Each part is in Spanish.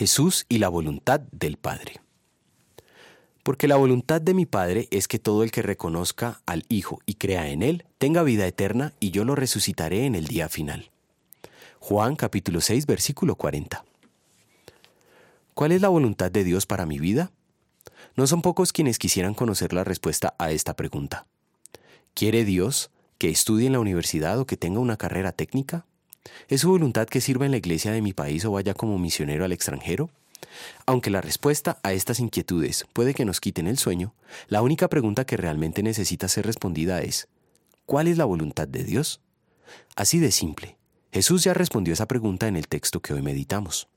Jesús y la voluntad del Padre. Porque la voluntad de mi Padre es que todo el que reconozca al Hijo y crea en Él tenga vida eterna y yo lo resucitaré en el día final. Juan capítulo 6 versículo 40. ¿Cuál es la voluntad de Dios para mi vida? No son pocos quienes quisieran conocer la respuesta a esta pregunta. ¿Quiere Dios que estudie en la universidad o que tenga una carrera técnica? ¿Es su voluntad que sirva en la iglesia de mi país o vaya como misionero al extranjero? Aunque la respuesta a estas inquietudes puede que nos quiten el sueño, la única pregunta que realmente necesita ser respondida es, ¿cuál es la voluntad de Dios? Así de simple. Jesús ya respondió esa pregunta en el texto que hoy meditamos.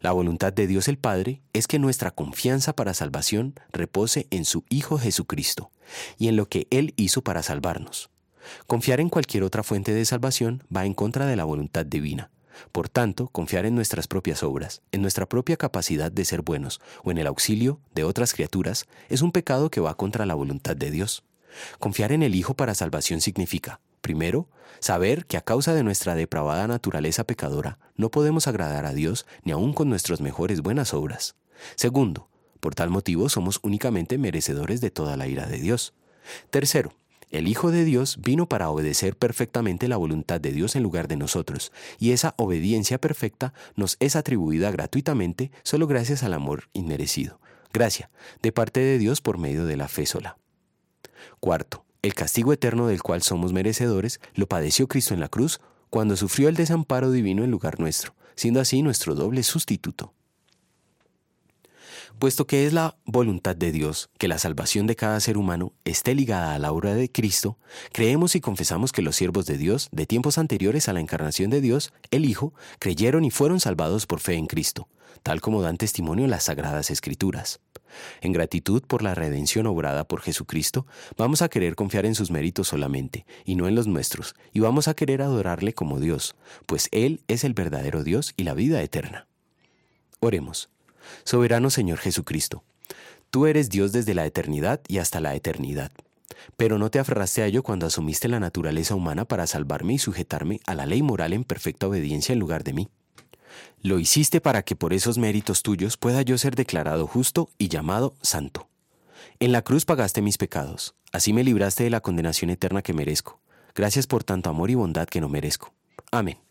La voluntad de Dios el Padre es que nuestra confianza para salvación repose en su Hijo Jesucristo y en lo que Él hizo para salvarnos. Confiar en cualquier otra fuente de salvación va en contra de la voluntad divina. Por tanto, confiar en nuestras propias obras, en nuestra propia capacidad de ser buenos o en el auxilio de otras criaturas es un pecado que va contra la voluntad de Dios. Confiar en el Hijo para salvación significa, primero, saber que a causa de nuestra depravada naturaleza pecadora no podemos agradar a Dios ni aun con nuestras mejores buenas obras. Segundo, por tal motivo somos únicamente merecedores de toda la ira de Dios. Tercero, el Hijo de Dios vino para obedecer perfectamente la voluntad de Dios en lugar de nosotros, y esa obediencia perfecta nos es atribuida gratuitamente solo gracias al amor inmerecido. Gracia, de parte de Dios por medio de la fe sola. Cuarto, el castigo eterno del cual somos merecedores lo padeció Cristo en la cruz cuando sufrió el desamparo divino en lugar nuestro, siendo así nuestro doble sustituto. Puesto que es la voluntad de Dios que la salvación de cada ser humano esté ligada a la obra de Cristo, creemos y confesamos que los siervos de Dios, de tiempos anteriores a la encarnación de Dios, el Hijo, creyeron y fueron salvados por fe en Cristo, tal como dan testimonio las sagradas Escrituras. En gratitud por la redención obrada por Jesucristo, vamos a querer confiar en sus méritos solamente, y no en los nuestros, y vamos a querer adorarle como Dios, pues Él es el verdadero Dios y la vida eterna. Oremos. Soberano Señor Jesucristo, tú eres Dios desde la eternidad y hasta la eternidad. Pero no te aferraste a ello cuando asumiste la naturaleza humana para salvarme y sujetarme a la ley moral en perfecta obediencia en lugar de mí. Lo hiciste para que por esos méritos tuyos pueda yo ser declarado justo y llamado santo. En la cruz pagaste mis pecados, así me libraste de la condenación eterna que merezco. Gracias por tanto amor y bondad que no merezco. Amén.